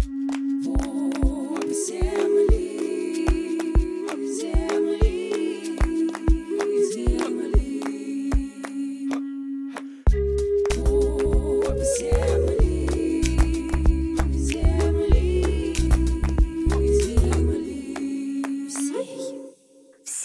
thank you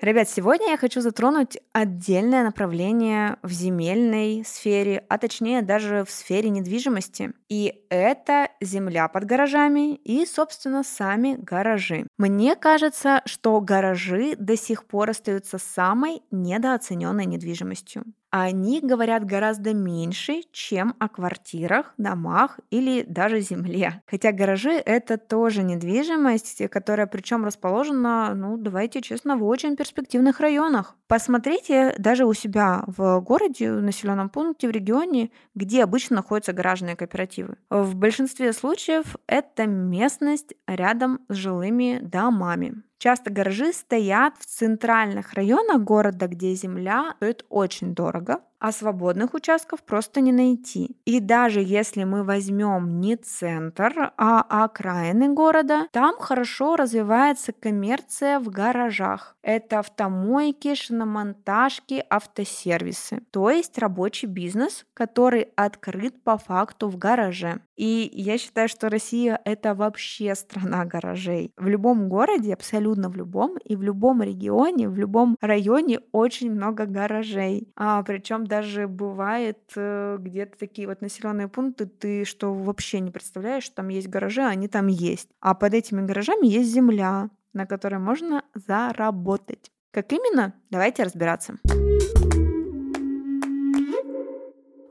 Ребят, сегодня я хочу затронуть отдельное направление в земельной сфере, а точнее даже в сфере недвижимости. И это земля под гаражами и, собственно, сами гаражи. Мне кажется, что гаражи до сих пор остаются самой недооцененной недвижимостью они говорят гораздо меньше, чем о квартирах, домах или даже земле. Хотя гаражи — это тоже недвижимость, которая причем расположена, ну, давайте честно, в очень перспективных районах. Посмотрите даже у себя в городе, в населенном пункте, в регионе, где обычно находятся гаражные кооперативы. В большинстве случаев это местность рядом с жилыми домами. Часто гаражи стоят в центральных районах города, где земля стоит очень дорого, а свободных участков просто не найти. И даже если мы возьмем не центр, а окраины города, там хорошо развивается коммерция в гаражах. Это автомойки, шиномонтажки, автосервисы. То есть рабочий бизнес, который открыт по факту в гараже. И я считаю, что Россия — это вообще страна гаражей. В любом городе, абсолютно в любом, и в любом регионе, в любом районе очень много гаражей. А, причем даже бывает э, где-то такие вот населенные пункты, ты что вообще не представляешь, что там есть гаражи, а они там есть. А под этими гаражами есть земля, на которой можно заработать. Как именно? Давайте разбираться.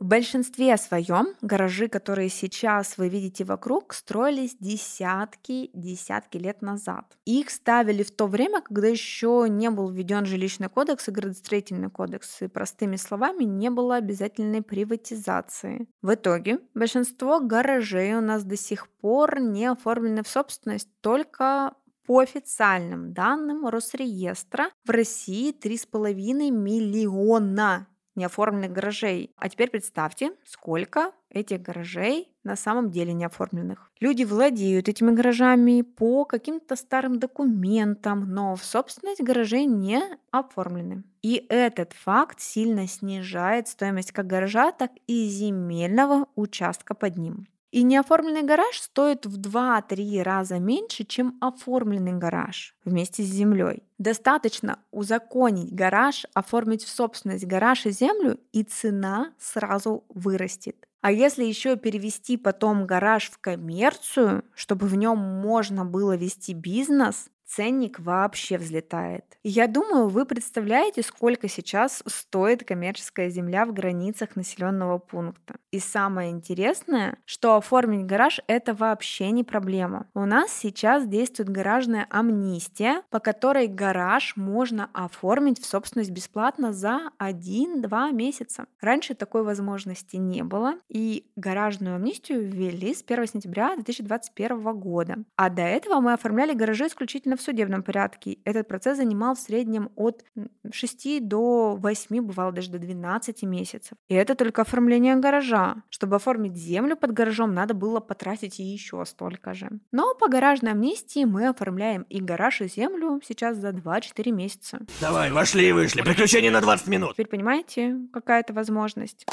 Большинстве своем гаражи, которые сейчас вы видите вокруг, строились десятки, десятки лет назад. Их ставили в то время, когда еще не был введен жилищный кодекс и градостроительный кодекс, и простыми словами, не было обязательной приватизации. В итоге большинство гаражей у нас до сих пор не оформлены в собственность только по официальным данным Росреестра в России 3,5 миллиона неоформленных гаражей. А теперь представьте, сколько этих гаражей на самом деле не оформленных. Люди владеют этими гаражами по каким-то старым документам, но в собственность гаражей не оформлены. И этот факт сильно снижает стоимость как гаража, так и земельного участка под ним. И неоформленный гараж стоит в 2-3 раза меньше, чем оформленный гараж вместе с землей. Достаточно узаконить гараж, оформить в собственность гараж и землю, и цена сразу вырастет. А если еще перевести потом гараж в коммерцию, чтобы в нем можно было вести бизнес, ценник вообще взлетает. Я думаю, вы представляете, сколько сейчас стоит коммерческая земля в границах населенного пункта. И самое интересное, что оформить гараж это вообще не проблема. У нас сейчас действует гаражная амнистия, по которой гараж можно оформить в собственность бесплатно за 1-2 месяца. Раньше такой возможности не было, и гаражную амнистию ввели с 1 сентября 2021 года. А до этого мы оформляли гаражи исключительно в судебном порядке. Этот процесс занимал в среднем от 6 до 8, бывало даже до 12 месяцев. И это только оформление гаража. Чтобы оформить землю под гаражом, надо было потратить еще столько же. Но по гаражной амнистии мы оформляем и гараж, и землю сейчас за 2-4 месяца. Давай, вошли и вышли. Приключения на 20 минут. Теперь понимаете, какая это возможность?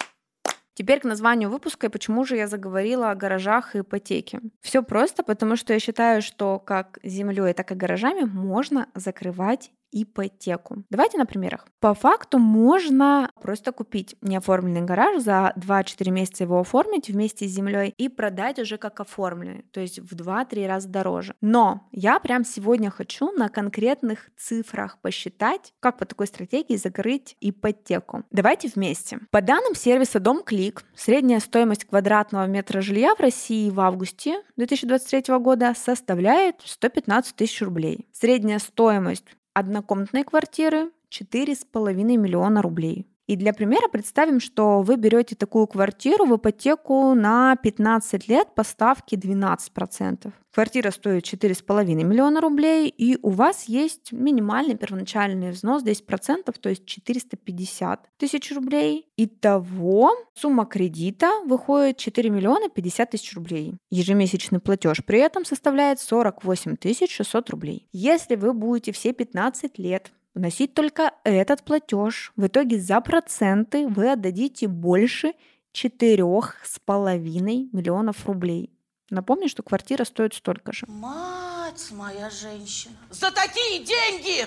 Теперь к названию выпуска и почему же я заговорила о гаражах и ипотеке. Все просто, потому что я считаю, что как землей, так и гаражами можно закрывать ипотеку. Давайте на примерах. По факту можно просто купить неоформленный гараж, за 2-4 месяца его оформить вместе с землей и продать уже как оформленный, то есть в 2-3 раза дороже. Но я прям сегодня хочу на конкретных цифрах посчитать, как по такой стратегии закрыть ипотеку. Давайте вместе. По данным сервиса Дом Клик, средняя стоимость квадратного метра жилья в России в августе 2023 года составляет 115 тысяч рублей. Средняя стоимость однокомнатной квартиры 4,5 миллиона рублей. И для примера представим, что вы берете такую квартиру в ипотеку на 15 лет по ставке 12%. Квартира стоит 4,5 миллиона рублей, и у вас есть минимальный первоначальный взнос 10%, то есть 450 тысяч рублей. Итого сумма кредита выходит 4 миллиона 50 тысяч рублей. Ежемесячный платеж при этом составляет 48 600 рублей. Если вы будете все 15 лет вносить только этот платеж. В итоге за проценты вы отдадите больше четырех с половиной миллионов рублей. Напомню, что квартира стоит столько же. Мать моя женщина! За такие деньги!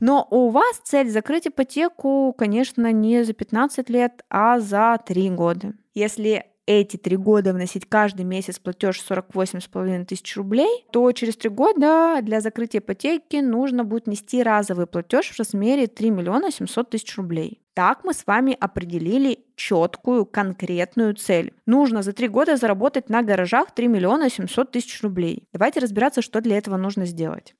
Но у вас цель закрыть ипотеку, конечно, не за 15 лет, а за 3 года. Если эти три года вносить каждый месяц платеж 48,5 тысяч рублей, то через три года для закрытия ипотеки нужно будет нести разовый платеж в размере 3 миллиона 700 тысяч рублей. Так мы с вами определили четкую, конкретную цель. Нужно за три года заработать на гаражах 3 миллиона 700 тысяч рублей. Давайте разбираться, что для этого нужно сделать.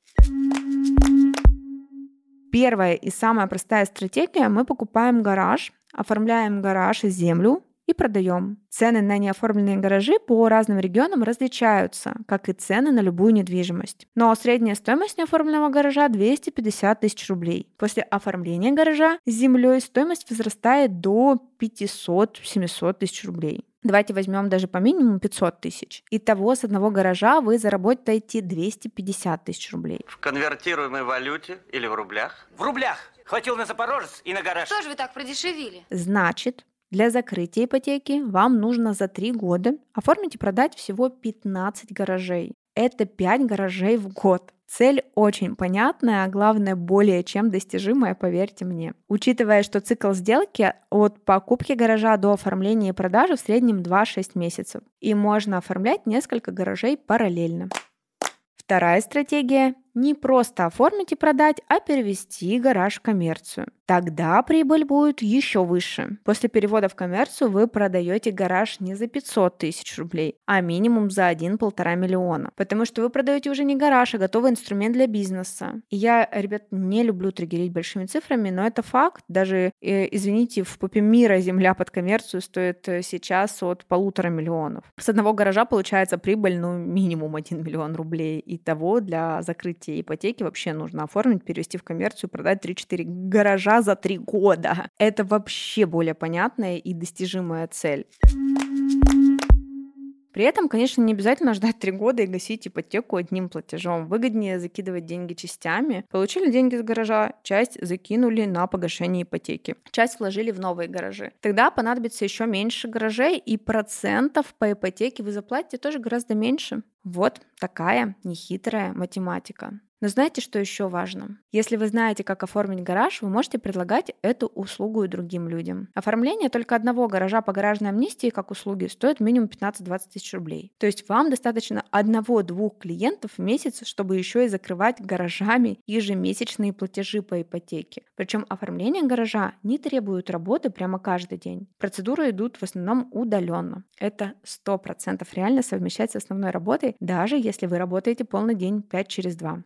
Первая и самая простая стратегия. Мы покупаем гараж, оформляем гараж и землю, и продаем. Цены на неоформленные гаражи по разным регионам различаются, как и цены на любую недвижимость. Но средняя стоимость неоформленного гаража 250 тысяч рублей. После оформления гаража с землей стоимость возрастает до 500-700 тысяч рублей. Давайте возьмем даже по минимуму 500 тысяч. Итого с одного гаража вы заработаете 250 тысяч рублей. В конвертируемой валюте или в рублях? В рублях. Хватил на Запорожец и на гараж. Что же вы так продешевили? Значит, для закрытия ипотеки вам нужно за 3 года оформить и продать всего 15 гаражей. Это 5 гаражей в год. Цель очень понятная, а главное более чем достижимая, поверьте мне. Учитывая, что цикл сделки от покупки гаража до оформления и продажи в среднем 2-6 месяцев. И можно оформлять несколько гаражей параллельно. Вторая стратегия – не просто оформить и продать, а перевести гараж в коммерцию. Тогда прибыль будет еще выше. После перевода в коммерцию вы продаете гараж не за 500 тысяч рублей, а минимум за 1-1,5 миллиона. Потому что вы продаете уже не гараж, а готовый инструмент для бизнеса. И я, ребят, не люблю триггерить большими цифрами, но это факт. Даже, э, извините, в попе мира земля под коммерцию стоит э, сейчас от полутора миллионов. С одного гаража получается прибыль, ну, минимум 1 миллион рублей. И того для закрытия ипотеки вообще нужно оформить, перевести в коммерцию, продать 3-4 гаража за три года. Это вообще более понятная и достижимая цель. При этом, конечно, не обязательно ждать три года и гасить ипотеку одним платежом. Выгоднее закидывать деньги частями. Получили деньги с гаража, часть закинули на погашение ипотеки. Часть вложили в новые гаражи. Тогда понадобится еще меньше гаражей, и процентов по ипотеке вы заплатите тоже гораздо меньше. Вот такая нехитрая математика. Но знаете, что еще важно? Если вы знаете, как оформить гараж, вы можете предлагать эту услугу и другим людям. Оформление только одного гаража по гаражной амнистии как услуги стоит минимум 15-20 тысяч рублей. То есть вам достаточно одного-двух клиентов в месяц, чтобы еще и закрывать гаражами ежемесячные платежи по ипотеке. Причем оформление гаража не требует работы прямо каждый день. Процедуры идут в основном удаленно. Это 100% реально совмещать с основной работой, даже если вы работаете полный день 5 через 2.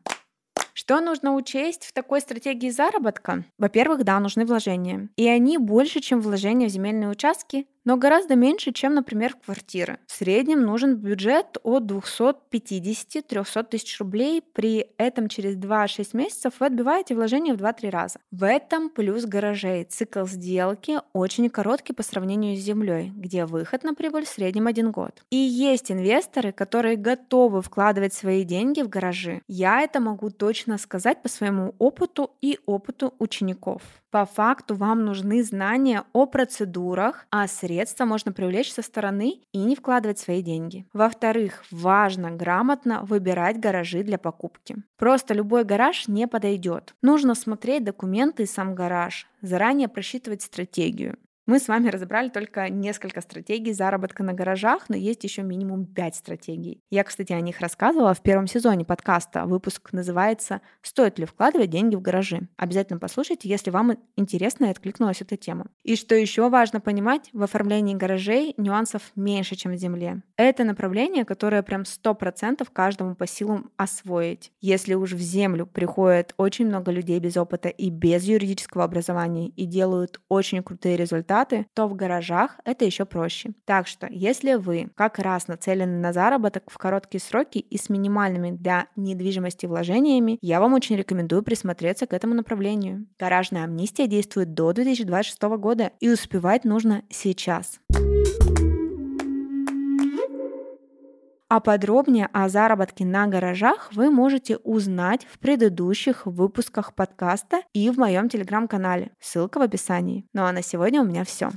Что нужно учесть в такой стратегии заработка? Во-первых, да, нужны вложения. И они больше, чем вложения в земельные участки, но гораздо меньше, чем, например, квартиры. В среднем нужен бюджет от 250-300 тысяч рублей. При этом через 2-6 месяцев вы отбиваете вложения в 2-3 раза. В этом плюс гаражей. Цикл сделки очень короткий по сравнению с землей, где выход на прибыль в среднем один год. И есть инвесторы, которые готовы вкладывать свои деньги в гаражи. Я это могу точно сказать по своему опыту и опыту учеников. По факту вам нужны знания о процедурах, а средства можно привлечь со стороны и не вкладывать свои деньги. Во-вторых, важно грамотно выбирать гаражи для покупки. Просто любой гараж не подойдет. Нужно смотреть документы и сам гараж, заранее просчитывать стратегию. Мы с вами разобрали только несколько стратегий заработка на гаражах, но есть еще минимум 5 стратегий. Я, кстати, о них рассказывала в первом сезоне подкаста. Выпуск называется «Стоит ли вкладывать деньги в гаражи?». Обязательно послушайте, если вам интересно и откликнулась эта тема. И что еще важно понимать, в оформлении гаражей нюансов меньше, чем в земле. Это направление, которое прям 100% каждому по силам освоить. Если уж в землю приходит очень много людей без опыта и без юридического образования и делают очень крутые результаты, результаты, то в гаражах это еще проще. Так что, если вы как раз нацелены на заработок в короткие сроки и с минимальными для недвижимости вложениями, я вам очень рекомендую присмотреться к этому направлению. Гаражная амнистия действует до 2026 года и успевать нужно сейчас. А подробнее о заработке на гаражах вы можете узнать в предыдущих выпусках подкаста и в моем телеграм-канале. Ссылка в описании. Ну а на сегодня у меня все.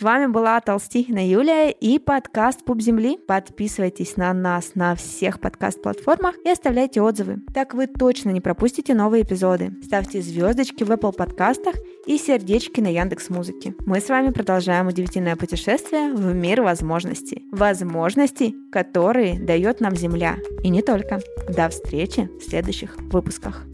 С вами была Толстихина Юлия и подкаст Пуп Земли. Подписывайтесь на нас на всех подкаст-платформах и оставляйте отзывы. Так вы точно не пропустите новые эпизоды. Ставьте звездочки в Apple подкастах и сердечки на Яндекс Музыке. Мы с вами продолжаем удивительное путешествие в мир возможностей. Возможностей, которые дает нам Земля. И не только. До встречи в следующих выпусках.